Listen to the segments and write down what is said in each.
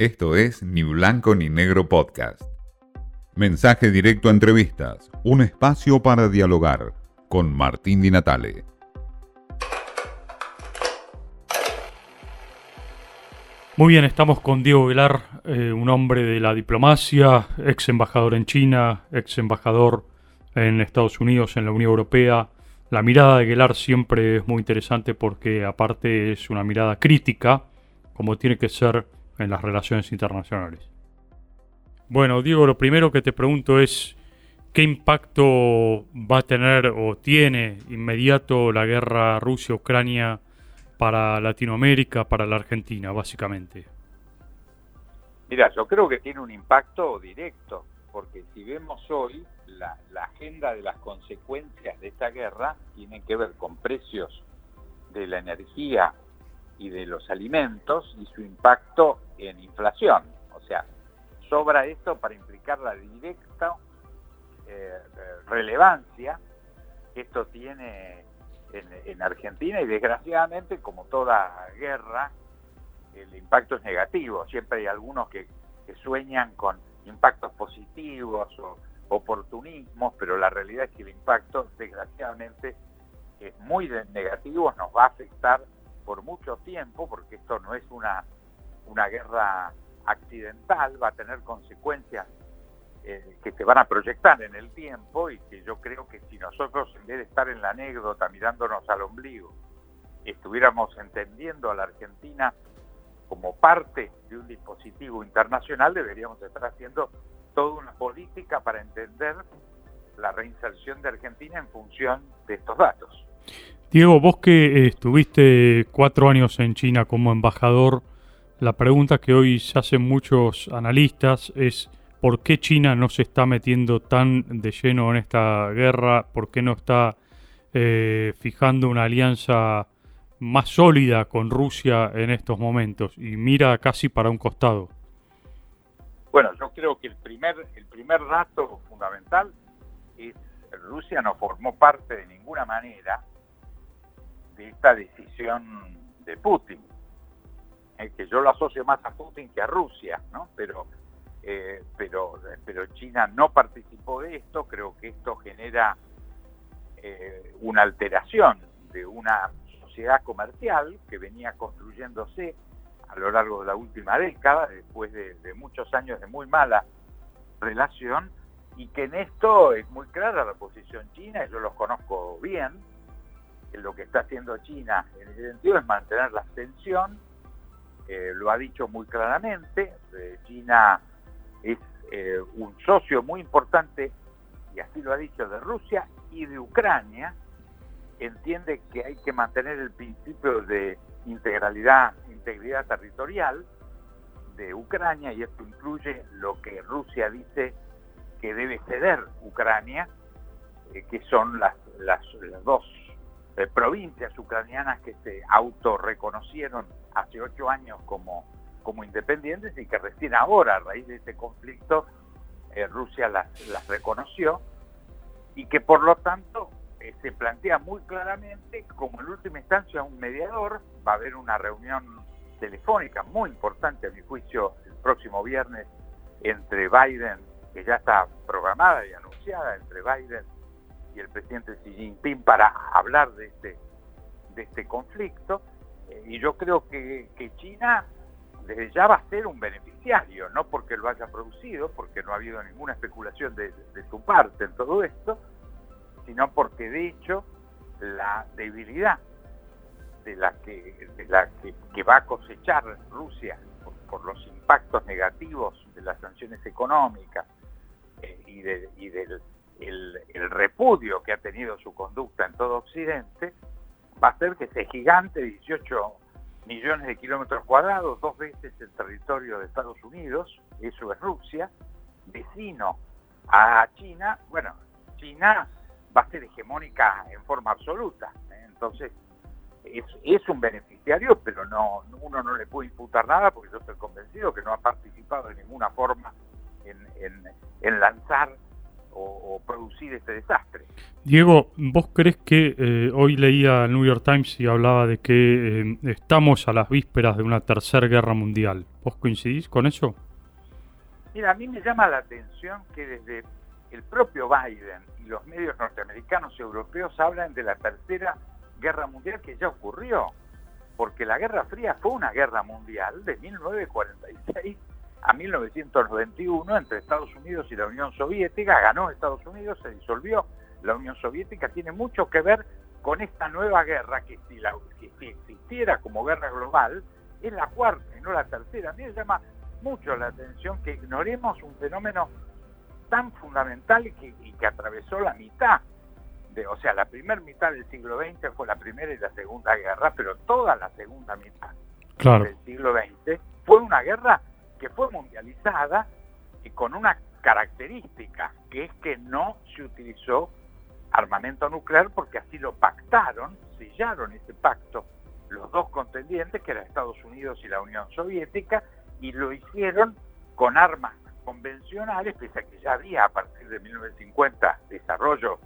Esto es Ni Blanco ni Negro Podcast. Mensaje directo a entrevistas, un espacio para dialogar con Martín Di Natale. Muy bien, estamos con Diego Velar, eh, un hombre de la diplomacia, ex embajador en China, ex embajador en Estados Unidos, en la Unión Europea. La mirada de Velar siempre es muy interesante porque aparte es una mirada crítica, como tiene que ser en las relaciones internacionales. Bueno, Diego, lo primero que te pregunto es, ¿qué impacto va a tener o tiene inmediato la guerra Rusia-Ucrania para Latinoamérica, para la Argentina, básicamente? Mira, yo creo que tiene un impacto directo, porque si vemos hoy, la, agenda de las consecuencias de esta guerra tiene que ver con precios de la energía y de los alimentos y su impacto en inflación. O sea, sobra esto para implicar la directa eh, relevancia que esto tiene en, Argentina y desgraciadamente, como toda guerra, el impacto es negativo. Siempre hay algunos que, sueñan con impactos positivos o oportunismos, pero la realidad es que el impacto, desgraciadamente, es muy negativo, nos va a afectar por mucho tiempo, porque esto no es una, una guerra accidental, va a tener consecuencias eh, que se van a proyectar en el tiempo y que yo creo que si nosotros en vez de estar en la anécdota mirándonos al ombligo, estuviéramos entendiendo a la Argentina como parte de un dispositivo internacional, deberíamos estar haciendo toda una política para entender la reinserción de Argentina en función de estos datos. Diego, vos que eh, estuviste cuatro años en China como embajador, la pregunta que hoy se hacen muchos analistas es ¿por qué China no se está metiendo tan de lleno en esta guerra? ¿Por qué no está eh, fijando una alianza más sólida con Rusia en estos momentos y mira casi para un costado? Bueno, yo creo que el primer, el primer dato fundamental es Rusia no formó parte de ninguna manera de esta decisión de Putin, eh, que yo lo asocio más a Putin que a Rusia, ¿no? Pero, eh, pero, pero China no participó de esto, creo que esto genera eh, una alteración de una sociedad comercial que venía construyéndose a lo largo de la última década, después de, de muchos años de muy mala relación, y que en esto es muy clara la posición china, yo los conozco bien, lo que está haciendo China en ese sentido es mantener la tensión, eh, lo ha dicho muy claramente, eh, China es eh, un socio muy importante, y así lo ha dicho, de Rusia y de Ucrania, entiende que hay que mantener el principio de integralidad, integridad territorial de Ucrania, y esto incluye lo que Rusia dice que debe ceder Ucrania, que son las, las, las dos eh, provincias ucranianas que se autorreconocieron hace ocho años como, como independientes y que recién ahora, a raíz de este conflicto, eh, Rusia las, las reconoció y que por lo tanto eh, se plantea muy claramente como en última instancia un mediador, va a haber una reunión telefónica muy importante a mi juicio el próximo viernes entre Biden, que ya está programada y anunciada, entre Biden el presidente Xi Jinping para hablar de este, de este conflicto. Eh, y yo creo que, China desde ya va a ser un beneficiario, no porque lo haya producido, porque no ha habido ninguna especulación de, su parte en todo esto, sino porque de hecho la debilidad de la que, la que, va a cosechar Rusia por, los impactos negativos de las sanciones económicas eh, de, y del el, repudio que ha tenido su conducta en todo Occidente, va a hacer que ese gigante, 18 millones de kilómetros cuadrados, dos veces el territorio de Estados Unidos, eso es Rusia, vecino a China, bueno, China va a ser hegemónica en forma absoluta. ¿eh? Entonces, es, es, un beneficiario, pero no uno no le puede imputar nada porque yo estoy convencido que no ha participado de ninguna forma en, en lanzar o, o producir este desastre. Diego, ¿vos crees que eh, hoy leía el New York Times y hablaba de que eh, estamos a las vísperas de una tercera guerra mundial? ¿Vos coincidís con eso? Mira, a mí me llama la atención que desde el propio Biden y los medios norteamericanos y europeos hablan de la tercera guerra mundial que ya ocurrió, porque la Guerra Fría fue una guerra mundial de 1946 a 1991 entre Estados Unidos y la Unión Soviética, ganó Estados Unidos, se disolvió la Unión Soviética, tiene mucho que ver con esta nueva guerra que si, la, existiera como guerra global, es la cuarta y no la tercera. A mí me llama mucho la atención que ignoremos un fenómeno tan fundamental y que, y que atravesó la mitad de, o sea, la primera mitad del siglo XX fue la primera y la segunda guerra, pero toda la segunda mitad del siglo XX fue una guerra que fue mundializada y con una característica, que es que no se utilizó armamento nuclear porque así lo pactaron, sellaron ese pacto los dos contendientes, que eran Estados Unidos y la Unión Soviética, y lo hicieron con armas convencionales, pese a que ya había a partir de 1950 desarrollo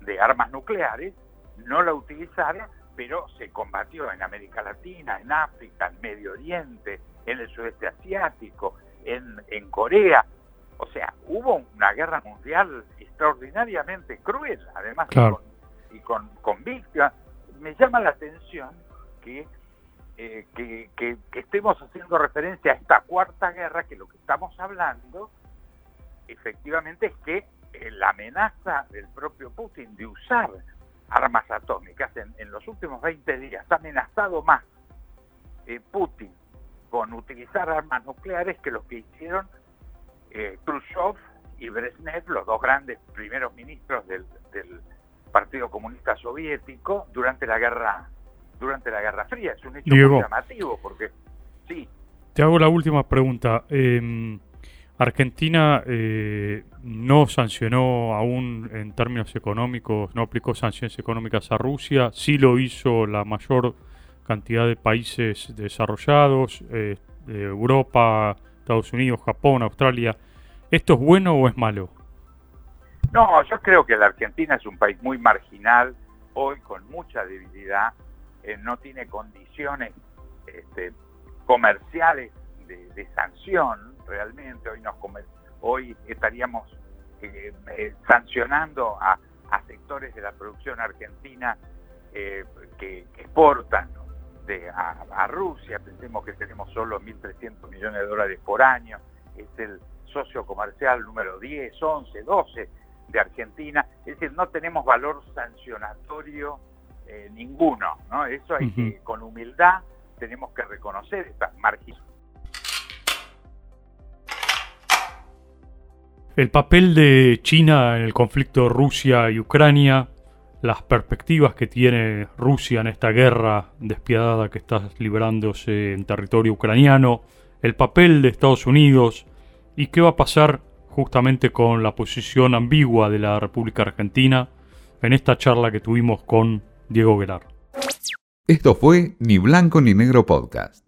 de armas nucleares, no la utilizaron, pero se combatió en América Latina, en África, en Medio Oriente, en el sudeste asiático, en, en Corea. O sea, hubo una guerra mundial extraordinariamente cruel, además, y, con, con, víctimas. Me llama la atención que, eh, que, que, estemos haciendo referencia a esta cuarta guerra, que lo que estamos hablando efectivamente es que eh, la amenaza del propio Putin de usar armas atómicas en, en los últimos 20 días ha amenazado más eh, Putin con utilizar armas nucleares que los que hicieron eh, Khrushchev y Brezhnev, los dos grandes primeros ministros del, Partido Comunista Soviético durante la guerra durante la Guerra Fría. Es un hecho muy llamativo porque sí. Te hago la última pregunta. Em, Argentina eh, no sancionó aún en términos económicos, no aplicó sanciones económicas a Rusia, sí lo hizo la mayor cantidad de países desarrollados, eh, Europa, Estados Unidos, Japón, Australia. ¿Esto es bueno o es malo? No, yo creo que la Argentina es un país muy marginal, hoy con mucha debilidad, eh, no tiene condiciones este, comerciales de, sanción realmente, hoy, nos hoy estaríamos eh, sancionando a, sectores de la producción argentina que, exportan a, Rusia, pensemos que tenemos solo 1.300 millones de dólares por año, es el socio comercial número 10, 11, 12 de Argentina, es decir, no tenemos valor sancionatorio eh, ninguno, ¿no? Eso hay que, con humildad, tenemos que reconocer estas margen. El papel de China en el conflicto Rusia y Ucrania las perspectivas que tiene Rusia en esta guerra despiadada que está liberándose en territorio ucraniano, el papel de Estados Unidos y qué va a pasar justamente con la posición ambigua de la República Argentina en esta charla que tuvimos con Diego Guelar. Esto fue Ni Blanco ni Negro Podcast.